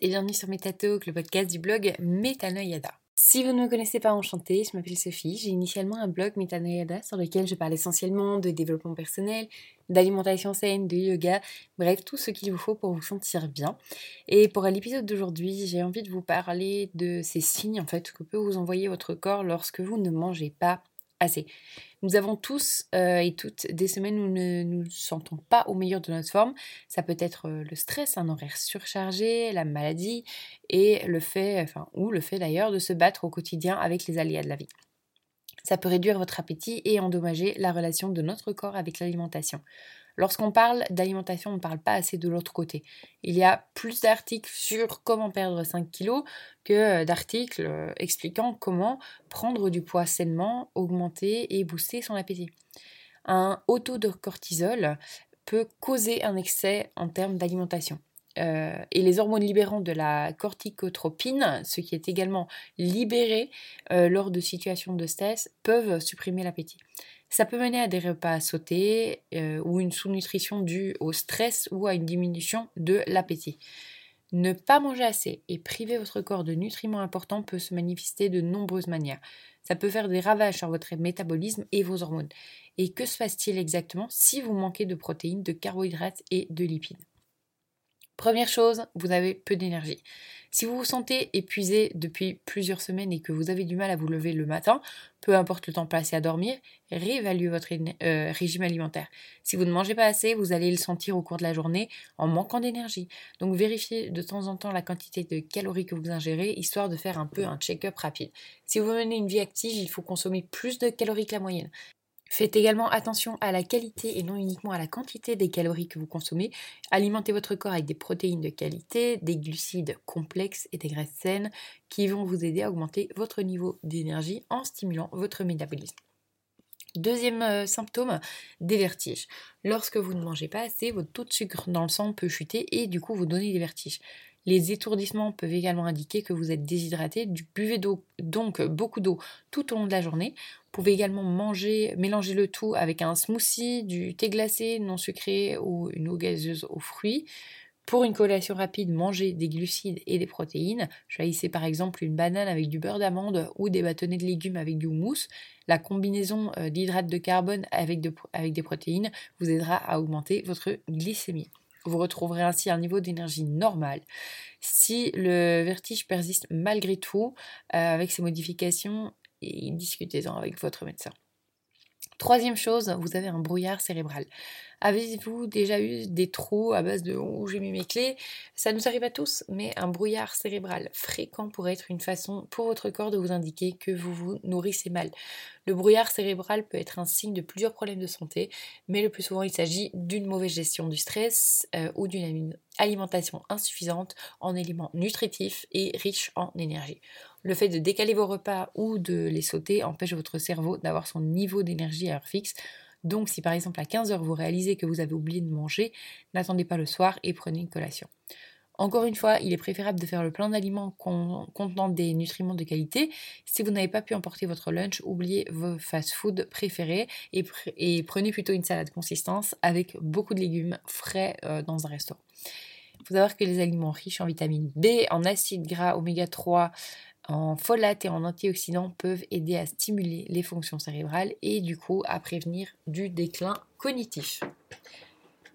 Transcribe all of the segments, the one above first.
et bienvenue sur Metatalk, le podcast du blog Metanoyada. Si vous ne me connaissez pas, enchantée, je m'appelle Sophie. J'ai initialement un blog Metanoyada sur lequel je parle essentiellement de développement personnel, d'alimentation saine, de yoga, bref, tout ce qu'il vous faut pour vous sentir bien. Et pour l'épisode d'aujourd'hui, j'ai envie de vous parler de ces signes en fait que peut vous envoyer votre corps lorsque vous ne mangez pas assez. Nous avons tous euh, et toutes des semaines où nous ne nous sentons pas au meilleur de notre forme. Ça peut être euh, le stress, un horaire surchargé, la maladie et le fait, enfin, ou le fait d'ailleurs de se battre au quotidien avec les aléas de la vie. Ça peut réduire votre appétit et endommager la relation de notre corps avec l'alimentation. Lorsqu'on parle d'alimentation, on ne parle pas assez de l'autre côté. Il y a plus d'articles sur comment perdre 5 kilos que d'articles euh, expliquant comment prendre du poids sainement, augmenter et booster son appétit. Un haut taux de cortisol peut causer un excès en termes d'alimentation. Euh, et les hormones libérant de la corticotropine, ce qui est également libéré lors de situations de stress, peuvent supprimer l'appétit. Ça peut mener à des repas sautés euh, ou une sous-nutrition due au stress ou à une diminution de l'appétit. Ne pas manger assez et priver votre corps de nutriments importants peut se manifester de nombreuses manières. Ça peut faire des ravages sur votre métabolisme et vos hormones. Et que se passe-t-il exactement si vous manquez de protéines, de carbohydrates et de lipides? Première chose, vous avez peu d'énergie. Si vous vous sentez épuisé depuis plusieurs semaines et que vous avez du mal à vous lever le matin, peu importe le temps passé à dormir, réévaluez votre euh, régime alimentaire. Si vous ne mangez pas assez, vous allez le sentir au cours de la journée en manquant d'énergie. Donc vérifiez de temps en temps la quantité de calories que vous ingérez, histoire de faire un peu un check-up rapide. Si vous menez une vie active, il faut consommer plus de calories que la moyenne. Faites également attention à la qualité et non uniquement à la quantité des calories que vous consommez. Alimentez votre corps avec des protéines de qualité, des glucides complexes et des graisses saines qui vont vous aider à augmenter votre niveau d'énergie en stimulant votre métabolisme. Deuxième euh, symptôme, des vertiges. Lorsque vous ne mangez pas assez, votre taux de sucre dans le sang peut chuter et du coup vous donner des vertiges. Les étourdissements peuvent également indiquer que vous êtes déshydraté. Buvez donc beaucoup d'eau tout au long de la journée. Vous pouvez également manger, mélanger le tout avec un smoothie, du thé glacé non sucré ou une eau gazeuse aux fruits. Pour une collation rapide, mangez des glucides et des protéines. Choisissez par exemple une banane avec du beurre d'amande ou des bâtonnets de légumes avec du houmous. La combinaison euh, d'hydrates de carbone avec des protéines vous aidera à augmenter votre glycémie. Vous retrouverez ainsi un niveau d'énergie normal. Si le vertige persiste malgré tout, euh, avec ces modifications, discutez-en avec votre médecin. Troisième chose, vous avez un brouillard cérébral. Avez-vous déjà eu des trous à base de où j'ai mis mes clés Ça nous arrive à tous, mais un brouillard cérébral fréquent pourrait être une façon pour votre corps de vous indiquer que vous vous nourrissez mal. Le brouillard cérébral peut être un signe de plusieurs problèmes de santé, mais le plus souvent il s'agit d'une mauvaise gestion du stress euh, ou d'une alimentation insuffisante en éléments nutritifs et riches en énergie. Le fait de décaler vos repas ou de les sauter empêche votre cerveau d'avoir son niveau d'énergie à heure fixe. Donc si par exemple à 15h vous réalisez que vous avez oublié de manger, n'attendez pas le soir et prenez une collation. Encore une fois, il est préférable de faire le plein d'aliments contenant des nutriments de qualité. Si vous n'avez pas pu emporter votre lunch, oubliez vos fast-food préférés et, prenez plutôt une salade consistance avec beaucoup de légumes frais euh, dans un restaurant. Il faut savoir que les aliments riches en vitamine B, en acides gras oméga 3, en folate et en antioxydants peuvent aider à stimuler les fonctions cérébrales et du coup à prévenir du déclin cognitif.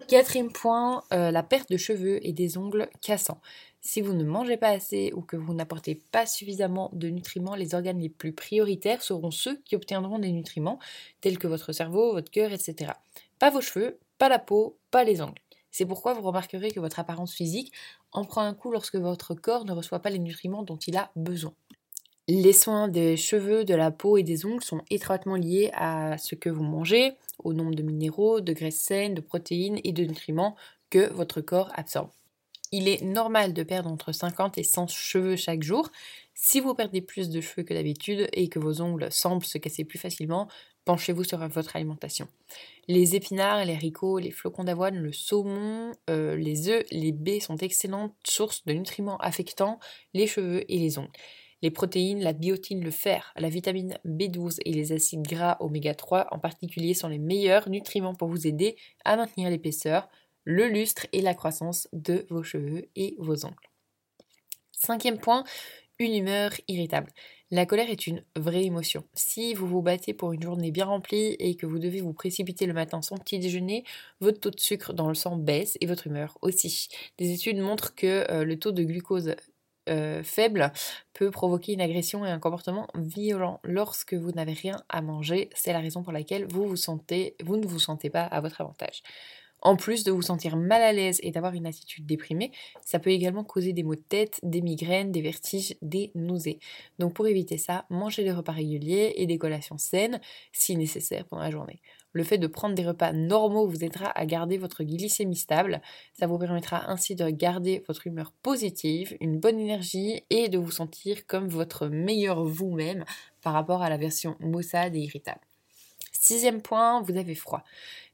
Quatrième point, euh, la perte de cheveux et des ongles cassants. Si vous ne mangez pas assez ou que vous n'apportez pas suffisamment de nutriments, les organes les plus prioritaires seront ceux qui obtiendront des nutriments, tels que votre cerveau, votre cœur, etc. Pas vos cheveux, pas la peau, pas les ongles. C'est pourquoi vous remarquerez que votre apparence physique en prend un coup lorsque votre corps ne reçoit pas les nutriments dont il a besoin. Les soins des cheveux, de la peau et des ongles sont étroitement liés à ce que vous mangez, au nombre de minéraux, de graisses saines, de protéines et de nutriments que votre corps absorbe. Il est normal de perdre entre 50 et 100 cheveux chaque jour. Si vous perdez plus de cheveux que d'habitude et que vos ongles semblent se casser plus facilement, penchez-vous sur votre alimentation. Les épinards, les haricots, les flocons d'avoine, le saumon, euh, les œufs, les baies sont d'excellentes sources de nutriments affectant les cheveux et les ongles. Les protéines, la biotine, le fer, la vitamine B12 et les acides gras oméga 3 en particulier sont les meilleurs nutriments pour vous aider à maintenir l'épaisseur, le lustre et la croissance de vos cheveux et vos ongles. Cinquième point, une humeur irritable. La colère est une vraie émotion. Si vous vous battez pour une journée bien remplie et que vous devez vous précipiter le matin sans petit déjeuner, votre taux de sucre dans le sang baisse et votre humeur aussi. Des études montrent que euh, le taux de glucose euh, faible peut provoquer une agression et un comportement violent lorsque vous n'avez rien à manger. C'est la raison pour laquelle vous, vous, sentez, vous ne vous sentez pas à votre avantage. En plus de vous sentir mal à l'aise et d'avoir une attitude déprimée, ça peut également causer des maux de tête, des migraines, des vertiges, des nausées. Donc pour éviter ça, mangez des repas réguliers et des collations saines si nécessaire pendant la journée. Le fait de prendre des repas normaux vous aidera à garder votre glycémie stable. Ça vous permettra ainsi de garder votre humeur positive, une bonne énergie et de vous sentir comme votre meilleur vous-même par rapport à la version maussade et irritable. Sixième point, vous avez froid.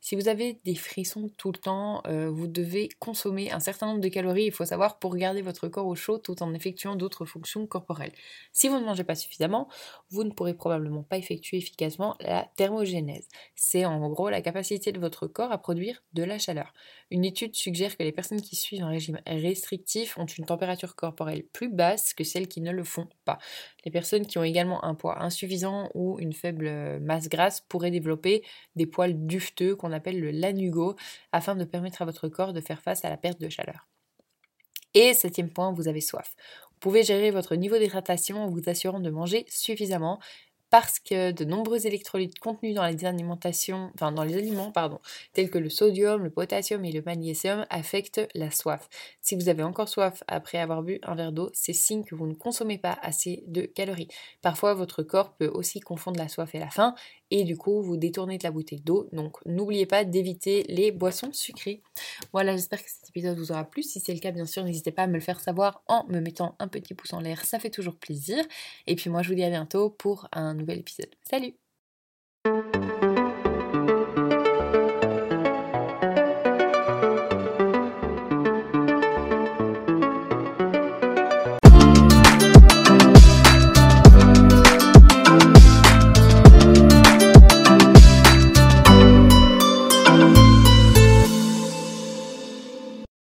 Si vous avez des frissons tout le temps, euh, vous devez consommer un certain nombre de calories, il faut savoir, pour garder votre corps au chaud tout en effectuant d'autres fonctions corporelles. Si vous ne mangez pas suffisamment, vous ne pourrez probablement pas effectuer efficacement la thermogénèse. C'est en gros la capacité de votre corps à produire de la chaleur. Une étude suggère que les personnes qui suivent un régime restrictif ont une température corporelle plus basse que celles qui ne le font pas. Les personnes qui ont également un poids insuffisant ou une faible masse grasse pourraient développer des poils dufteux appelle le lanugo afin de permettre à votre corps de faire face à la perte de chaleur. Et septième point, vous avez soif. Vous pouvez gérer votre niveau d'hydratation en vous assurant de manger suffisamment parce que de nombreux électrolytes contenus dans les alimentations, enfin dans les aliments, pardon, tels que le sodium, le potassium et le magnésium affectent la soif. Si vous avez encore soif après avoir bu un verre d'eau, c'est signe que vous ne consommez pas assez de calories. Parfois, votre corps peut aussi confondre la soif et la faim et du coup vous détournez de la bouteille d'eau. Donc n'oubliez pas d'éviter les boissons sucrées. Voilà, j'espère que cet épisode vous aura plu. Si c'est le cas, bien sûr, n'hésitez pas à me le faire savoir en me mettant un petit pouce en l'air, ça fait toujours plaisir. Et puis moi, je vous dis à bientôt pour un nouvel épisode. Salut